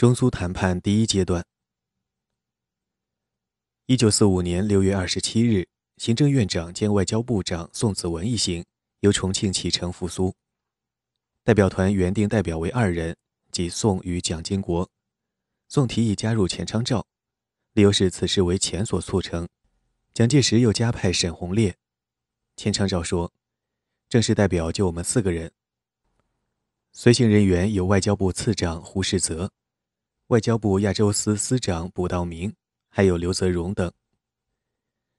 中苏谈判第一阶段。一九四五年六月二十七日，行政院长兼外交部长宋子文一行由重庆启程赴苏。代表团原定代表为二人，即宋与蒋经国。宋提议加入钱昌照，理由是此事为钱所促成。蒋介石又加派沈鸿烈。钱昌照说：“正式代表就我们四个人。”随行人员有外交部次长胡世泽。外交部亚洲司司长卜道明，还有刘泽荣等。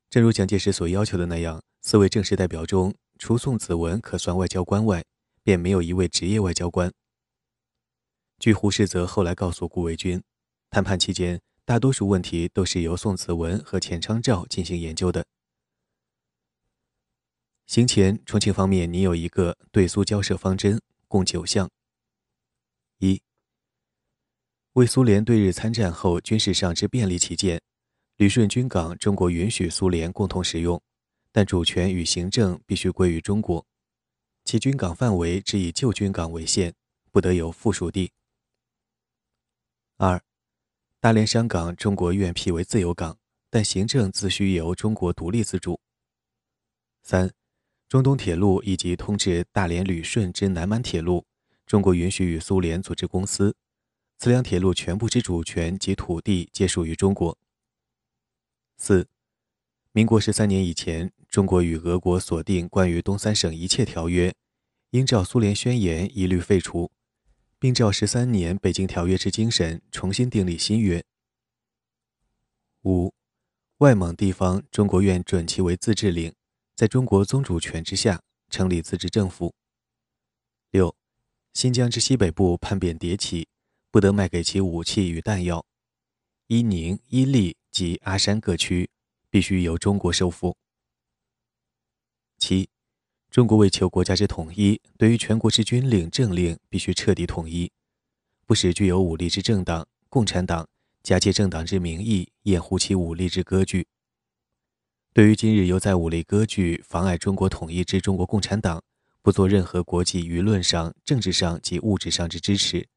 正如蒋介石所要求的那样，四位正式代表中，除宋子文可算外交官外，便没有一位职业外交官。据胡适泽后来告诉顾维钧，谈判期间，大多数问题都是由宋子文和钱昌照进行研究的。行前，重庆方面拟有一个对苏交涉方针，共九项：一。为苏联对日参战后军事上之便利起见，旅顺军港中国允许苏联共同使用，但主权与行政必须归于中国，其军港范围只以旧军港为限，不得有附属地。二，大连商港中国愿辟为自由港，但行政自须由中国独立自主。三，中东铁路以及通至大连旅顺之南满铁路，中国允许与苏联组织公司。此两铁路全部之主权及土地皆属于中国。四，民国十三年以前，中国与俄国所定关于东三省一切条约，应照苏联宣言一律废除，并照十三年北京条约之精神重新订立新约。五，外蒙地方，中国愿准其为自治领，在中国宗主权之下，成立自治政府。六，新疆之西北部叛变迭起。不得卖给其武器与弹药，伊宁、伊利及阿山各区必须由中国收复。七，中国为求国家之统一，对于全国之军令、政令必须彻底统一，不使具有武力之政党共产党假借政党之名义掩护其武力之割据。对于今日犹在武力割据、妨碍中国统一之中国共产党，不做任何国际舆论上、政治上及物质上之支持。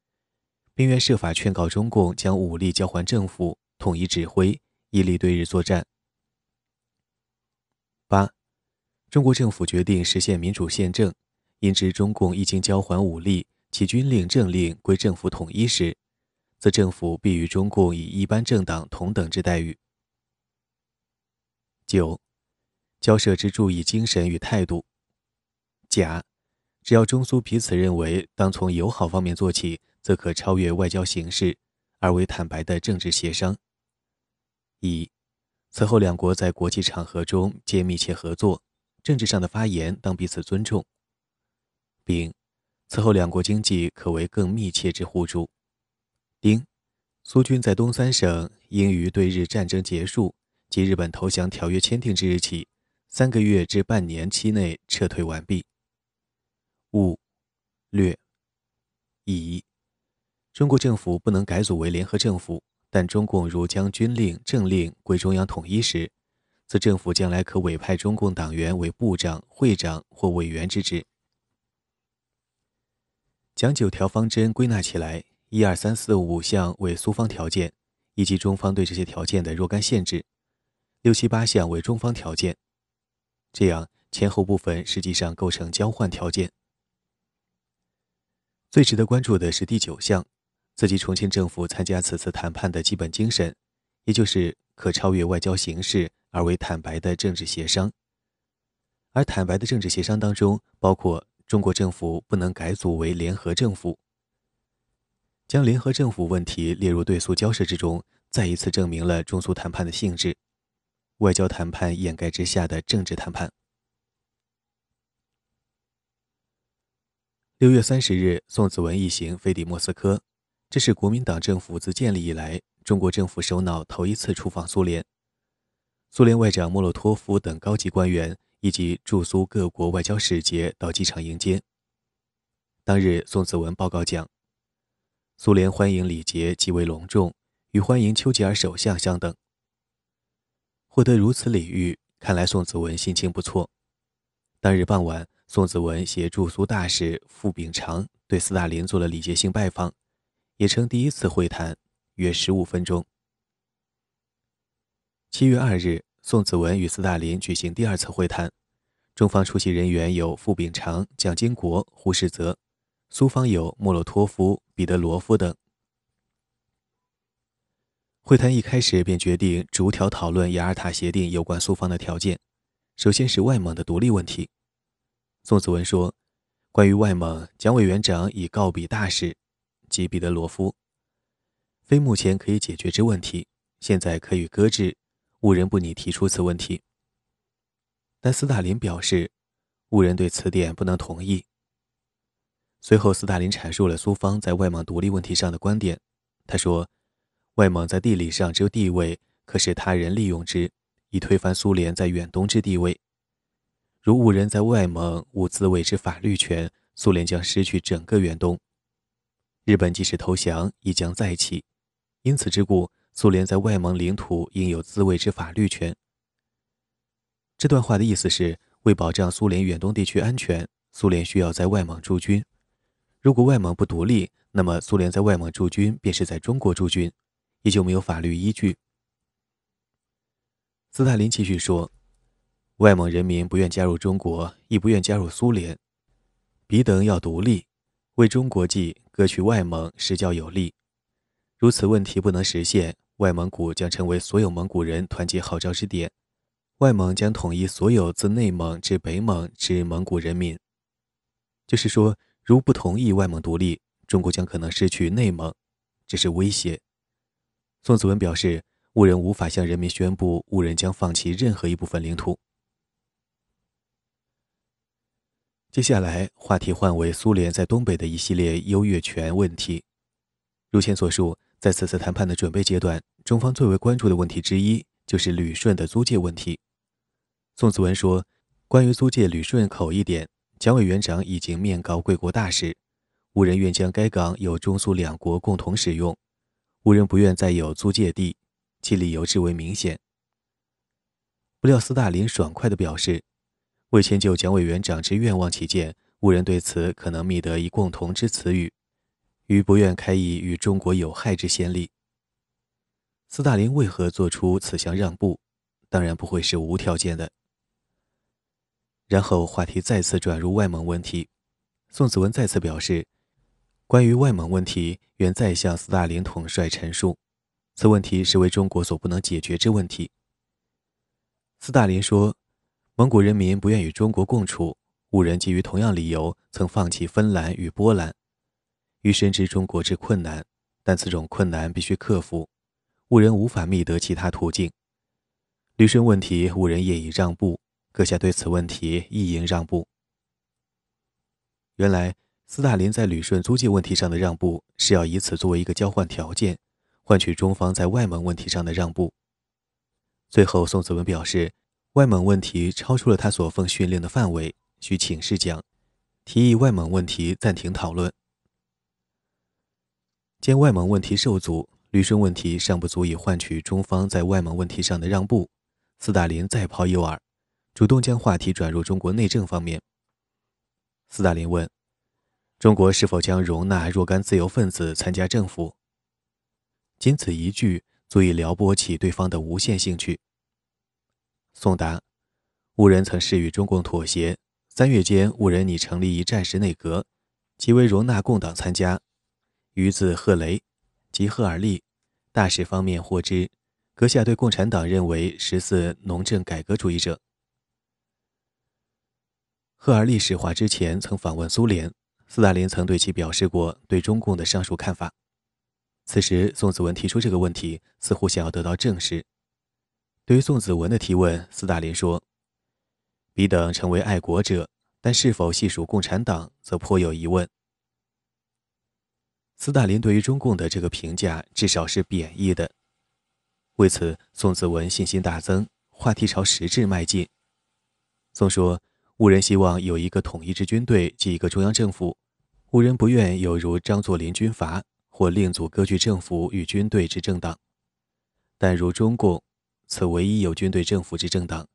并愿设法劝告中共将武力交还政府，统一指挥，以力对日作战。八，中国政府决定实现民主宪政，因知中共一经交还武力，其军令政令归政府统一时，则政府必与中共以一般政党同等之待遇。九，交涉之注意精神与态度。甲，只要中苏彼此认为当从友好方面做起。则可超越外交形式，而为坦白的政治协商。一，此后两国在国际场合中皆密切合作，政治上的发言当彼此尊重。丙，此后两国经济可为更密切之互助。丁，苏军在东三省应于对日战争结束及日本投降条约签订之日起三个月至半年期内撤退完毕。五，略。乙。中国政府不能改组为联合政府，但中共如将军令、政令归中央统一时，则政府将来可委派中共党员为部长、会长或委员之职。将九条方针归纳起来，一二三四五项为苏方条件，以及中方对这些条件的若干限制；六七八项为中方条件。这样前后部分实际上构成交换条件。最值得关注的是第九项。自己重庆政府参加此次谈判的基本精神，也就是可超越外交形式而为坦白的政治协商。而坦白的政治协商当中，包括中国政府不能改组为联合政府。将联合政府问题列入对苏交涉之中，再一次证明了中苏谈判的性质：外交谈判掩盖之下的政治谈判。六月三十日，宋子文一行飞抵莫斯科。这是国民党政府自建立以来，中国政府首脑头一次出访苏联。苏联外长莫洛托夫等高级官员以及驻苏各国外交使节到机场迎接。当日，宋子文报告讲，苏联欢迎礼节极为隆重，与欢迎丘吉尔首相相等。获得如此礼遇，看来宋子文心情不错。当日傍晚，宋子文携驻苏大使傅秉常对斯大林做了礼节性拜访。也称第一次会谈，约十五分钟。七月二日，宋子文与斯大林举行第二次会谈，中方出席人员有傅秉常、蒋经国、胡适泽，苏方有莫洛托夫、彼得罗夫等。会谈一开始便决定逐条讨论雅尔塔协定有关苏方的条件。首先是外蒙的独立问题。宋子文说：“关于外蒙，蒋委员长已告比大使，即彼得罗夫，非目前可以解决之问题，现在可以搁置，无人不拟提出此问题。”但斯大林表示，无人对此点不能同意。随后，斯大林阐述了苏方在外蒙独立问题上的观点。他说。外蒙在地理上只有地位，可使他人利用之，以推翻苏联在远东之地位。如兀人在外蒙无自卫之法律权，苏联将失去整个远东。日本即使投降，亦将再起。因此之故，苏联在外蒙领土应有自卫之法律权。这段话的意思是，为保障苏联远东地区安全，苏联需要在外蒙驻军。如果外蒙不独立，那么苏联在外蒙驻军便是在中国驻军。也就没有法律依据。斯大林继续说：“外蒙人民不愿加入中国，亦不愿加入苏联，彼等要独立，为中国计，割去外蒙，实较有利。如此问题不能实现，外蒙古将成为所有蒙古人团结号召之点，外蒙将统一所有自内蒙至北蒙之蒙古人民。就是说，如不同意外蒙独立，中国将可能失去内蒙，这是威胁。”宋子文表示，兀人无法向人民宣布兀人将放弃任何一部分领土。接下来，话题换为苏联在东北的一系列优越权问题。如前所述，在此次谈判的准备阶段，中方最为关注的问题之一就是旅顺的租界问题。宋子文说：“关于租界旅顺口一点，蒋委员长已经面告贵国大使，无人愿将该港由中苏两国共同使用。”无人不愿再有租界地，其理由至为明显。不料斯大林爽快地表示，为迁就蒋委员长之愿望起见，无人对此可能觅得一共同之词语，于不愿开以与中国有害之先例。斯大林为何做出此项让步？当然不会是无条件的。然后话题再次转入外蒙问题，宋子文再次表示。关于外蒙问题，愿再向斯大林统帅陈述，此问题是为中国所不能解决之问题。斯大林说，蒙古人民不愿与中国共处，兀人基于同样理由曾放弃芬兰与波兰，于深知中国之困难，但此种困难必须克服，兀人无法觅得其他途径。旅顺问题，五人业已让步，阁下对此问题亦应让步。原来。斯大林在旅顺租界问题上的让步，是要以此作为一个交换条件，换取中方在外蒙问题上的让步。最后，宋子文表示，外蒙问题超出了他所奉训令的范围，需请示讲，提议外蒙问题暂停讨论。见外蒙问题受阻，旅顺问题尚不足以换取中方在外蒙问题上的让步，斯大林再抛诱饵，主动将话题转入中国内政方面。斯大林问。中国是否将容纳若干自由分子参加政府？仅此一句，足以撩拨起对方的无限兴趣。宋达，五人曾誓与中共妥协，三月间，五人拟成立一战时内阁，即为容纳共党参加。于自贺雷及赫尔利大使方面获知，阁下对共产党认为十四农政改革主义者。赫尔利使华之前曾访问苏联。斯大林曾对其表示过对中共的上述看法。此时，宋子文提出这个问题，似乎想要得到证实。对于宋子文的提问，斯大林说：“彼等成为爱国者，但是否系属共产党，则颇有疑问。”斯大林对于中共的这个评价，至少是贬义的。为此，宋子文信心大增，话题朝实质迈进。宋说。兀人希望有一个统一之军队及一个中央政府，兀人不愿有如张作霖军阀或另组割据政府与军队之政党。但如中共，此唯一有军队政府之政党，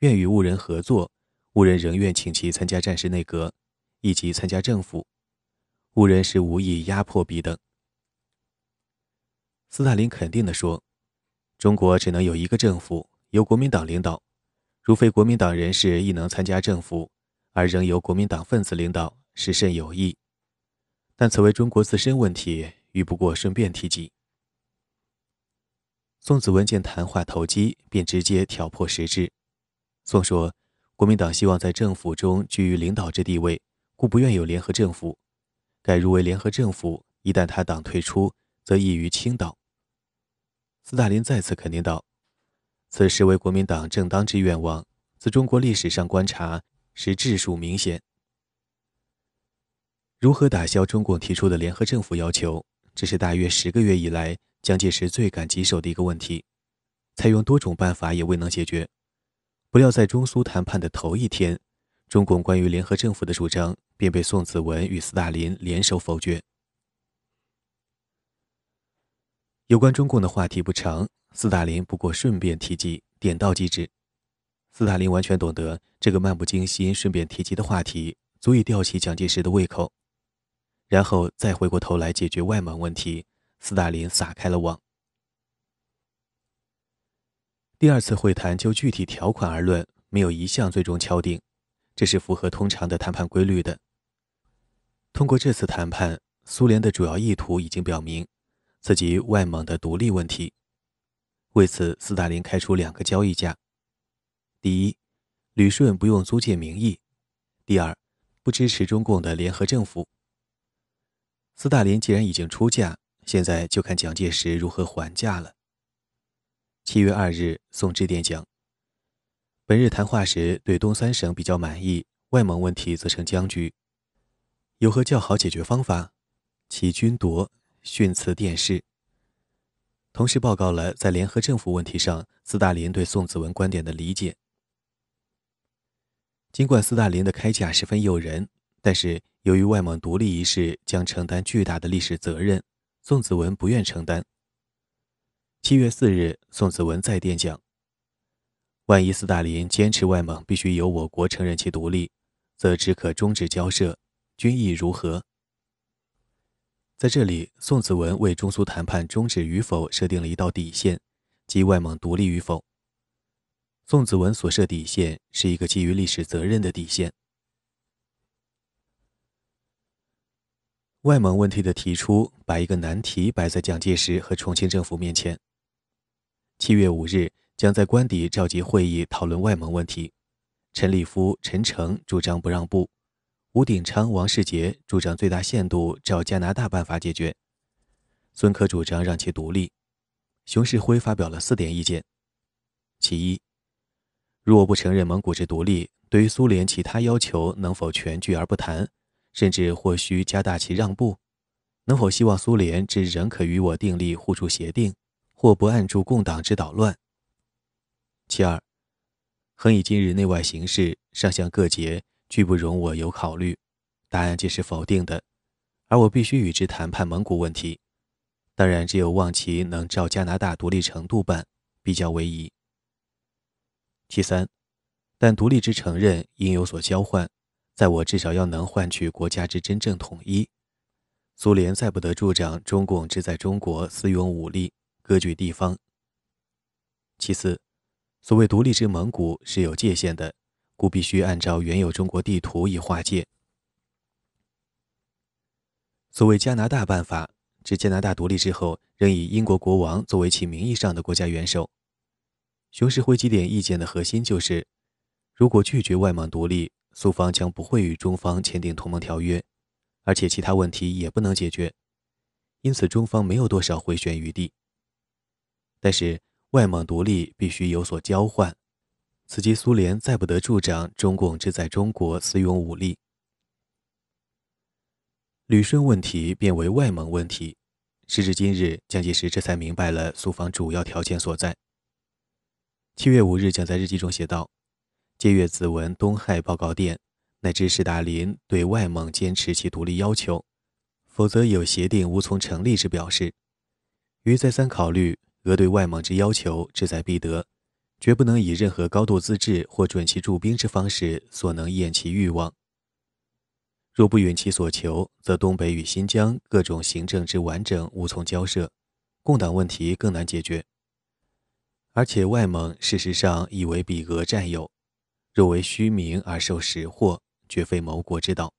愿与兀人合作，兀人仍愿请其参加战时内阁，以及参加政府。兀人是无意压迫彼等。斯大林肯定地说：“中国只能有一个政府，由国民党领导。如非国民党人士亦能参加政府，而仍由国民党分子领导，是甚有益。但此为中国自身问题，于不过顺便提及。”宋子文见谈话投机，便直接挑破实质。宋说：“国民党希望在政府中居于领导之地位，故不愿有联合政府。改如为联合政府，一旦他党退出，则易于倾倒。”斯大林再次肯定道：“此实为国民党正当之愿望。自中国历史上观察，是质数明显。如何打消中共提出的联合政府要求？这是大约十个月以来。”蒋介石最感棘手的一个问题，采用多种办法也未能解决。不料在中苏谈判的头一天，中共关于联合政府的主张便被宋子文与斯大林联手否决。有关中共的话题不长，斯大林不过顺便提及，点到即止。斯大林完全懂得这个漫不经心、顺便提及的话题足以吊起蒋介石的胃口，然后再回过头来解决外蒙问题。斯大林撒开了网。第二次会谈就具体条款而论，没有一项最终敲定，这是符合通常的谈判规律的。通过这次谈判，苏联的主要意图已经表明，自己外蒙的独立问题。为此，斯大林开出两个交易价：第一，旅顺不用租借名义；第二，不支持中共的联合政府。斯大林既然已经出价。现在就看蒋介石如何还价了。七月二日，宋致电讲：本日谈话时对东三省比较满意，外蒙问题则成僵局，有何较好解决方法？其军夺训辞电视。同时报告了在联合政府问题上斯大林对宋子文观点的理解。尽管斯大林的开价十分诱人，但是由于外蒙独立一事将承担巨大的历史责任。宋子文不愿承担。七月四日，宋子文再电讲：“万一斯大林坚持外蒙必须由我国承认其独立，则只可终止交涉，军意如何？”在这里，宋子文为中苏谈判终止与否设定了一道底线，即外蒙独立与否。宋子文所设底线是一个基于历史责任的底线。外蒙问题的提出，把一个难题摆在蒋介石和重庆政府面前。七月五日，将在官邸召集会议讨论外蒙问题。陈立夫、陈诚主张不让步，吴鼎昌、王世杰主张最大限度照加拿大办法解决，孙科主张让其独立。熊式辉发表了四点意见：其一，若不承认蒙古之独立，对于苏联其他要求，能否全拒而不谈？甚至或需加大其让步，能否希望苏联之仍可与我订立互助协定，或不按住共党之捣乱？其二，恒以今日内外形势，上下各节拒不容我有考虑，答案皆是否定的，而我必须与之谈判蒙古问题。当然，只有望其能照加拿大独立程度办，比较为宜。其三，但独立之承认应有所交换。在我至少要能换取国家之真正统一，苏联再不得助长中共之在中国私用武力割据地方。其次，所谓独立之蒙古是有界限的，故必须按照原有中国地图以划界。所谓加拿大办法，指加拿大独立之后，仍以英国国王作为其名义上的国家元首。熊式辉几点意见的核心就是，如果拒绝外蒙独立。苏方将不会与中方签订同盟条约，而且其他问题也不能解决，因此中方没有多少回旋余地。但是外蒙独立必须有所交换，此即苏联再不得助长中共之在中国私用武力。旅顺问题变为外蒙问题，时至今日，蒋介石这才明白了苏方主要条件所在。七月五日，蒋在日记中写道。借阅子文东海报告电，乃至史达林对外蒙坚持其独立要求，否则有协定无从成立之表示。于再三考虑，俄对外蒙之要求志在必得，绝不能以任何高度自治或准其驻兵之方式所能掩其欲望。若不允其所求，则东北与新疆各种行政之完整无从交涉，共党问题更难解决。而且外蒙事实上已为比俄占有，若为虚名而受实祸，绝非谋国之道。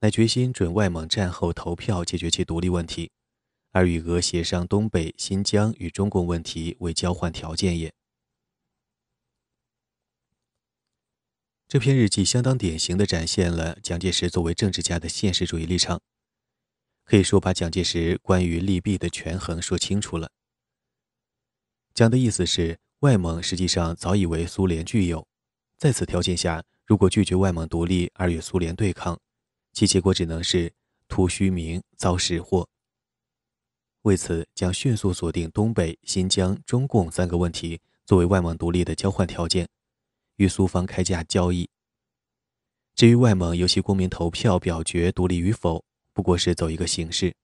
乃决心准外蒙战后投票解决其独立问题，而与俄协商东北、新疆与中共问题为交换条件也。这篇日记相当典型的展现了蒋介石作为政治家的现实主义立场，可以说把蒋介石关于利弊的权衡说清楚了。讲的意思是，外蒙实际上早已为苏联具有，在此条件下，如果拒绝外蒙独立而与苏联对抗，其结果只能是图虚名、遭实祸。为此，将迅速锁定东北、新疆、中共三个问题作为外蒙独立的交换条件。与苏方开价交易。至于外蒙由其公民投票表决独立与否，不过是走一个形式。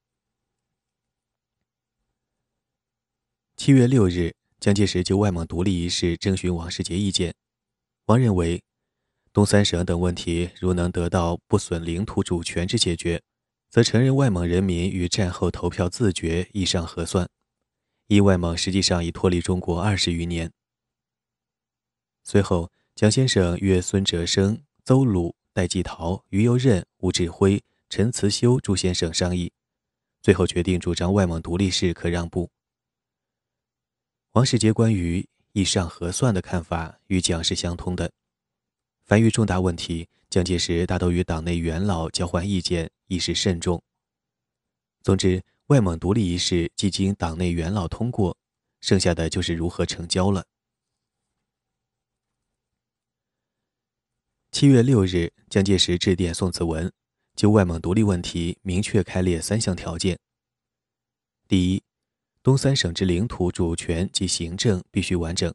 七月六日，蒋介石就外蒙独立一事征询王世杰意见。王认为，东三省等问题如能得到不损领土主权之解决，则承认外蒙人民与战后投票自决亦尚合算。因外蒙实际上已脱离中国二十余年。随后。蒋先生约孙哲生、邹鲁、戴季陶、于右任、吴志辉、陈慈修诸先生商议，最后决定主张外蒙独立事可让步。王世杰关于以上核算的看法与蒋是相通的。凡遇重大问题，蒋介石大都与党内元老交换意见，以示慎重。总之，外蒙独立一事既经党内元老通过，剩下的就是如何成交了。七月六日，蒋介石致电宋子文，就外蒙独立问题明确开列三项条件：第一，东三省之领土主权及行政必须完整；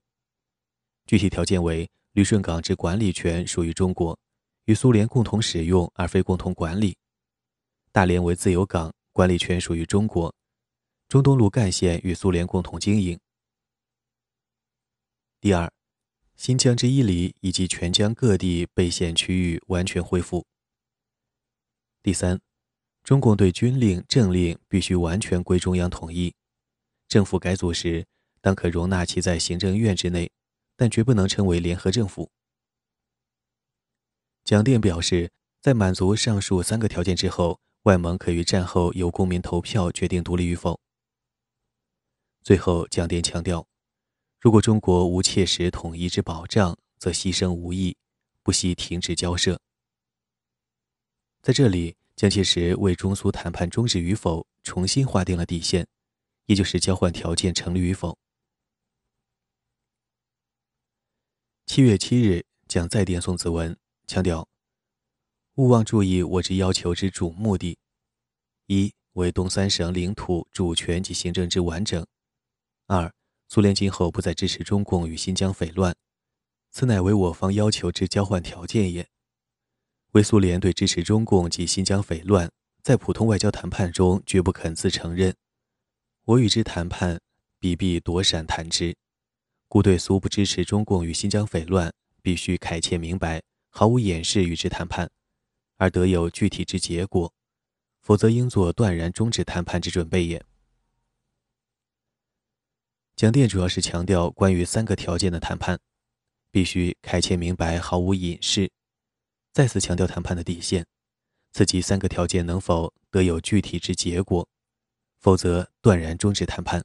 具体条件为旅顺港之管理权属于中国，与苏联共同使用而非共同管理；大连为自由港，管理权属于中国；中东路干线与苏联共同经营。第二。新疆之伊犁以及全疆各地被限区域完全恢复。第三，中共对军令政令必须完全归中央统一，政府改组时当可容纳其在行政院之内，但绝不能称为联合政府。蒋电表示，在满足上述三个条件之后，外蒙可于战后由公民投票决定独立与否。最后，蒋电强调。如果中国无切实统一之保障，则牺牲无益，不惜停止交涉。在这里，蒋介石为中苏谈判终止与否重新划定了底线，也就是交换条件成立与否。七月七日，蒋再电宋子文，强调：勿忘注意我之要求之主目的：一为东三省领土主权及行政之完整；二。苏联今后不再支持中共与新疆匪乱，此乃为我方要求之交换条件也。为苏联对支持中共及新疆匪乱，在普通外交谈判中绝不肯自承认。我与之谈判，必必躲闪谈之，故对苏不支持中共与新疆匪乱，必须恳切明白，毫无掩饰与之谈判，而得有具体之结果，否则应做断然终止谈判之准备也。蒋电主要是强调关于三个条件的谈判，必须恳切明白，毫无隐饰，再次强调谈判的底线，此即三个条件能否得有具体之结果，否则断然终止谈判。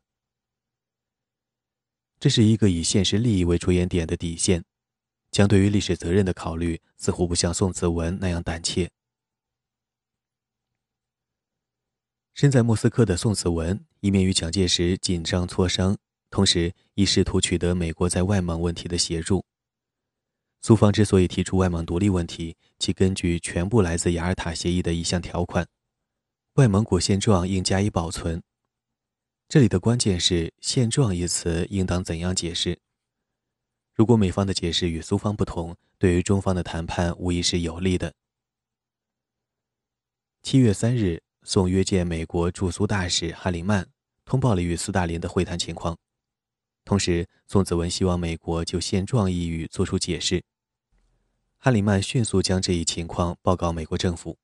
这是一个以现实利益为着眼点的底线，将对于历史责任的考虑似乎不像宋子文那样胆怯。身在莫斯科的宋子文，一面与蒋介石紧张磋商。同时，亦试图取得美国在外蒙问题的协助。苏方之所以提出外蒙独立问题，其根据全部来自雅尔塔协议的一项条款：外蒙古现状应加以保存。这里的关键是“现状”一词应当怎样解释？如果美方的解释与苏方不同，对于中方的谈判无疑是有利的。七月三日，宋约见美国驻苏大使哈里曼，通报了与斯大林的会谈情况。同时，宋子文希望美国就现状一语作出解释。哈里曼迅速将这一情况报告美国政府。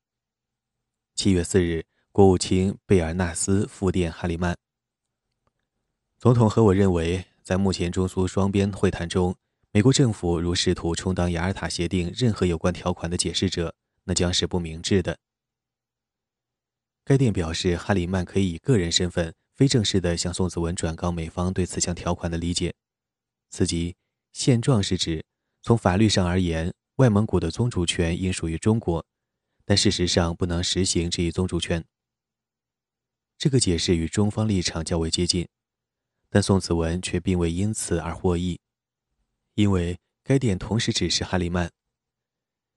七月四日，国务卿贝尔纳斯复电哈里曼，总统和我认为，在目前中苏双边会谈中，美国政府如试图充当雅尔塔协定任何有关条款的解释者，那将是不明智的。该电表示，哈里曼可以以个人身份非正式的向宋子文转告美方对此项条款的理解。此即现状是指，从法律上而言，外蒙古的宗主权应属于中国，但事实上不能实行这一宗主权。这个解释与中方立场较为接近，但宋子文却并未因此而获益，因为该电同时指示哈里曼：“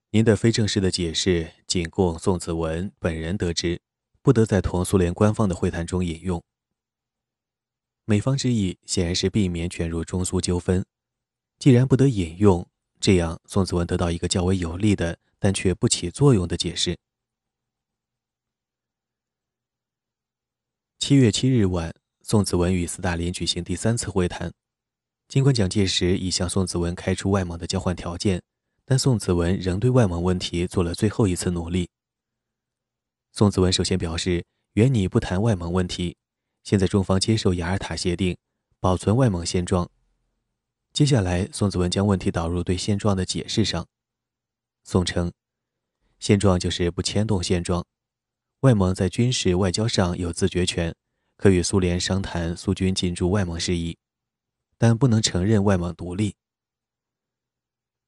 您的非正式的解释仅供宋子文本人得知。”不得在同苏联官方的会谈中引用。美方之意显然是避免卷入中苏纠纷。既然不得引用，这样宋子文得到一个较为有利的，但却不起作用的解释。七月七日晚，宋子文与斯大林举行第三次会谈。尽管蒋介石已向宋子文开出外蒙的交换条件，但宋子文仍对外蒙问题做了最后一次努力。宋子文首先表示，原拟不谈外蒙问题，现在中方接受雅尔塔协定，保存外蒙现状。接下来，宋子文将问题导入对现状的解释上。宋称，现状就是不牵动现状，外蒙在军事外交上有自决权，可与苏联商谈苏军进驻外蒙事宜，但不能承认外蒙独立。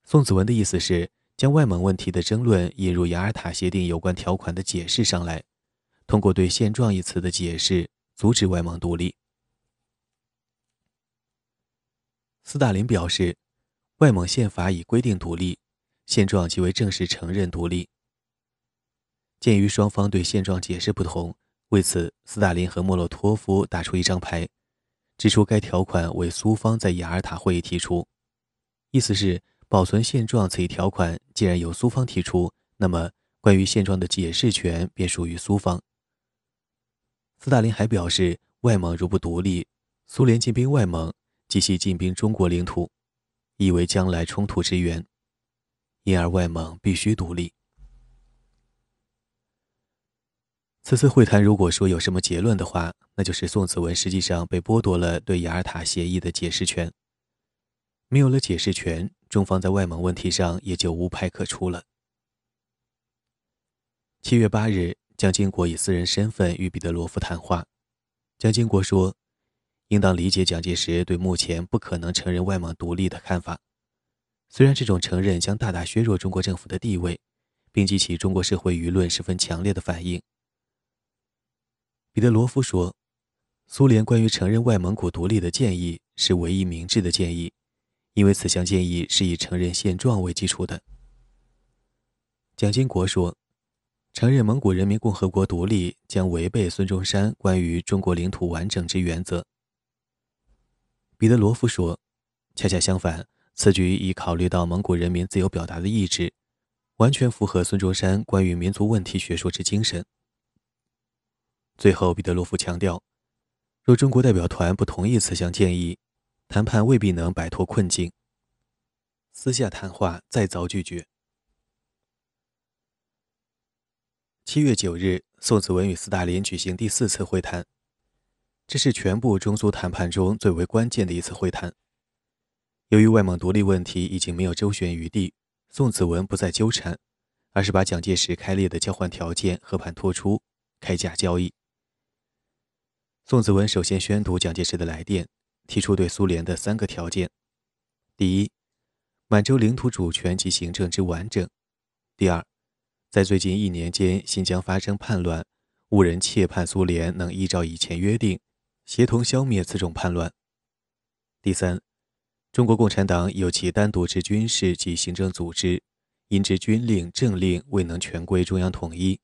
宋子文的意思是。将外蒙问题的争论引入雅尔塔协定有关条款的解释上来，通过对“现状”一词的解释，阻止外蒙独立。斯大林表示，外蒙宪法已规定独立，现状即为正式承认独立。鉴于双方对现状解释不同，为此，斯大林和莫洛托夫打出一张牌，指出该条款为苏方在雅尔塔会议提出，意思是。保存现状此一条款，既然由苏方提出，那么关于现状的解释权便属于苏方。斯大林还表示，外蒙如不独立，苏联进兵外蒙，即系进兵中国领土，亦为将来冲突之源，因而外蒙必须独立。此次会谈如果说有什么结论的话，那就是宋子文实际上被剥夺了对雅尔塔协议的解释权，没有了解释权。中方在外蒙问题上也就无牌可出了。七月八日，蒋经国以私人身份与彼得罗夫谈话。蒋经国说：“应当理解蒋介石对目前不可能承认外蒙独立的看法，虽然这种承认将大大削弱中国政府的地位，并激起中国社会舆论十分强烈的反应。”彼得罗夫说：“苏联关于承认外蒙古独立的建议是唯一明智的建议。”因为此项建议是以承认现状为基础的，蒋经国说：“承认蒙古人民共和国独立将违背孙中山关于中国领土完整之原则。”彼得罗夫说：“恰恰相反，此举已考虑到蒙古人民自由表达的意志，完全符合孙中山关于民族问题学说之精神。”最后，彼得罗夫强调：“若中国代表团不同意此项建议。”谈判未必能摆脱困境。私下谈话再遭拒绝。七月九日，宋子文与斯大林举行第四次会谈，这是全部中苏谈判中最为关键的一次会谈。由于外蒙独立问题已经没有周旋余地，宋子文不再纠缠，而是把蒋介石开列的交换条件和盘托出，开价交易。宋子文首先宣读蒋介石的来电。提出对苏联的三个条件：第一，满洲领土主权及行政之完整；第二，在最近一年间新疆发生叛乱，无人切盼苏联能依照以前约定，协同消灭此种叛乱；第三，中国共产党有其单独之军事及行政组织，因之军令政令未能全归中央统一，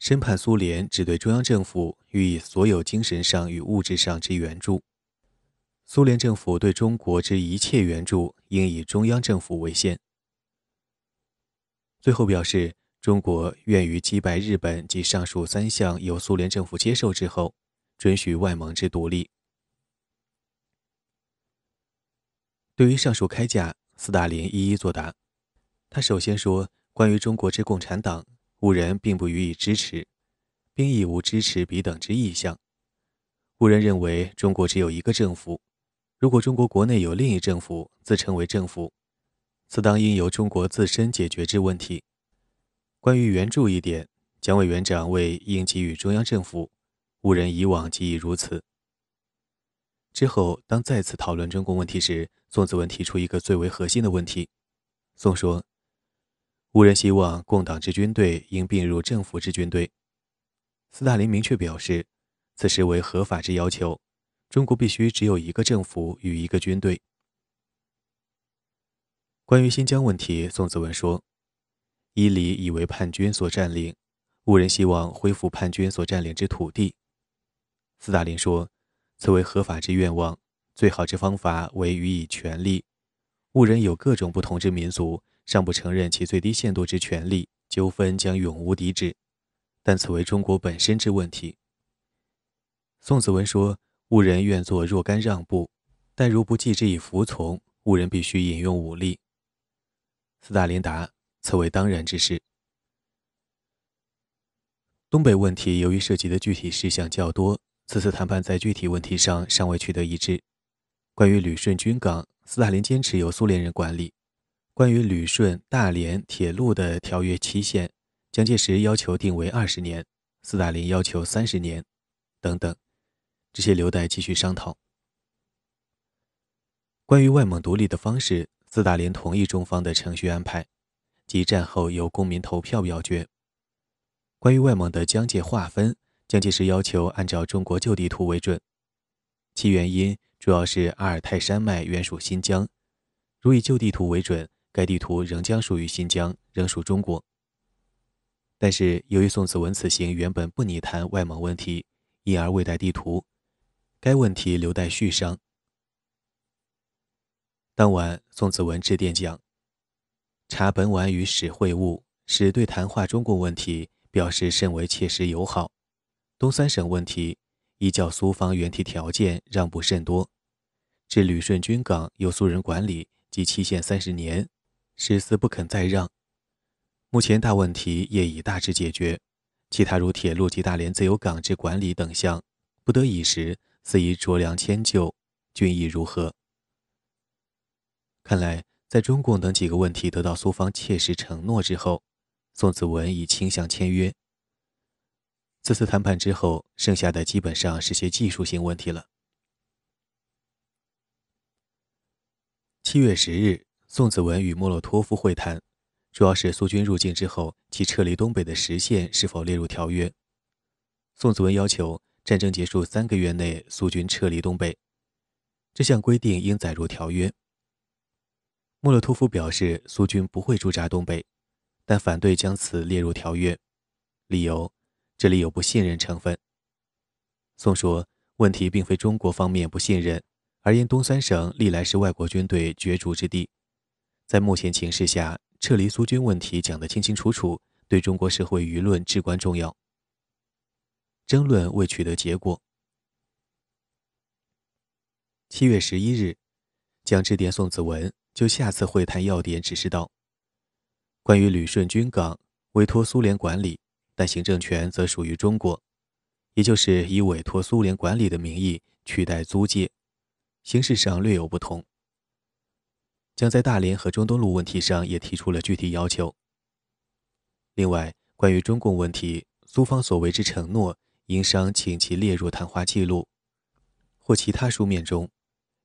深盼苏联只对中央政府予以所有精神上与物质上之援助。苏联政府对中国之一切援助，应以中央政府为先。最后表示，中国愿于击败日本及上述三项由苏联政府接受之后，准许外蒙之独立。对于上述开价，斯大林一一作答。他首先说：“关于中国之共产党，五人并不予以支持，并亦无支持彼等之意向。”五人认为中国只有一个政府，如果中国国内有另一政府，自称为政府，此当应由中国自身解决之问题。关于援助一点，蒋委员长为应给予中央政府，五人以往即已如此。之后，当再次讨论中共问题时，宋子文提出一个最为核心的问题。宋说：“吴人希望共党之军队应并入政府之军队。”斯大林明确表示，此时为合法之要求，中国必须只有一个政府与一个军队。关于新疆问题，宋子文说：“伊犁已为叛军所占领，吴人希望恢复叛军所占领之土地。”斯大林说。此为合法之愿望，最好之方法为予以权利。误人有各种不同之民族，尚不承认其最低限度之权利，纠纷将永无敌止。但此为中国本身之问题。宋子文说：“误人愿做若干让步，但如不继之以服从，误人必须引用武力。”斯大林答：“此为当然之事。”东北问题由于涉及的具体事项较多。此次谈判在具体问题上尚未取得一致。关于旅顺军港，斯大林坚持由苏联人管理；关于旅顺大连铁路的条约期限，蒋介石要求定为二十年，斯大林要求三十年，等等，这些留待继续商讨。关于外蒙独立的方式，斯大林同意中方的程序安排，即战后由公民投票表决。关于外蒙的疆界划分。蒋介石要求按照中国旧地图为准，其原因主要是阿尔泰山脉原属新疆，如以旧地图为准，该地图仍将属于新疆，仍属中国。但是由于宋子文此行原本不拟谈外蒙问题，因而未带地图，该问题留待续商。当晚，宋子文致电讲，查本晚与史会晤，使对谈话中共问题表示甚为切实友好。东三省问题，依较苏方原提条件让步甚多。至旅顺军港由苏人管理，即期限三十年，十四不肯再让。目前大问题业已大致解决，其他如铁路及大连自由港之管理等项，不得已时，似宜酌量迁就。军意如何？看来，在中共等几个问题得到苏方切实承诺之后，宋子文已倾向签约。此次谈判之后，剩下的基本上是些技术性问题了。七月十日，宋子文与莫洛托夫会谈，主要是苏军入境之后，其撤离东北的时限是否列入条约。宋子文要求战争结束三个月内苏军撤离东北，这项规定应载入条约。莫洛托夫表示，苏军不会驻扎东北，但反对将此列入条约，理由。这里有不信任成分。宋说，问题并非中国方面不信任，而因东三省历来是外国军队角逐之地，在目前情势下，撤离苏军问题讲得清清楚楚，对中国社会舆论至关重要。争论未取得结果。七月十一日，蒋致电宋子文，就下次会谈要点指示道：关于旅顺军港，委托苏联管理。但行政权则属于中国，也就是以委托苏联管理的名义取代租界，形式上略有不同。将在大连和中东路问题上也提出了具体要求。另外，关于中共问题，苏方所为之承诺，应商请其列入谈话记录或其他书面中，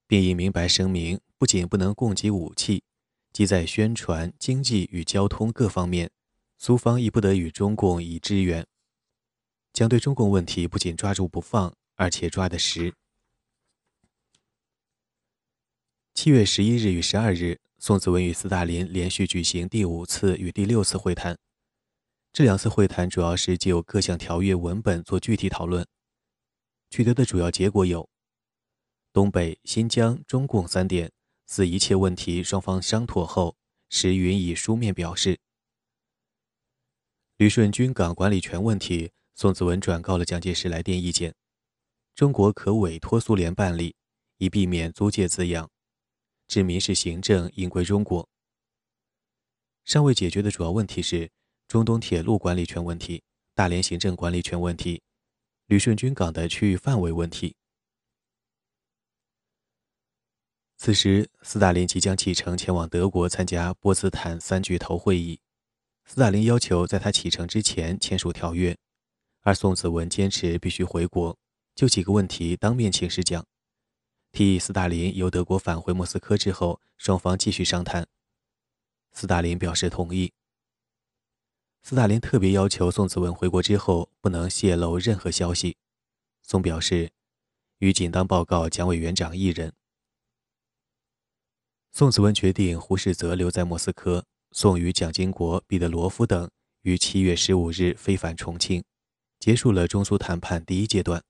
并应明白声明，不仅不能供给武器，即在宣传、经济与交通各方面。苏方亦不得与中共以支援，将对中共问题不仅抓住不放，而且抓得实。七月十一日与十二日，宋子文与斯大林连续举行第五次与第六次会谈。这两次会谈主要是就各项条约文本做具体讨论，取得的主要结果有：东北、新疆、中共三点，四一切问题双方商妥后，时允以书面表示。旅顺军港管理权问题，宋子文转告了蒋介石来电意见：中国可委托苏联办理，以避免租借字样。至民事行政应归中国。尚未解决的主要问题是中东铁路管理权问题大连行政管理权问题旅顺军港的区域范围问题。此时斯大林即将启程前往德国参加波茨坦三巨头会议斯大林要求在他启程之前签署条约而宋子文坚持必须回国就几个问题当面请示讲。提议斯大林由德国返回莫斯科之后，双方继续商谈。斯大林表示同意。斯大林特别要求宋子文回国之后不能泄露任何消息。宋表示，与仅当报告蒋委员长一人。宋子文决定胡适则留在莫斯科。宋与蒋经国、彼得罗夫等于七月十五日飞返重庆，结束了中苏谈判第一阶段。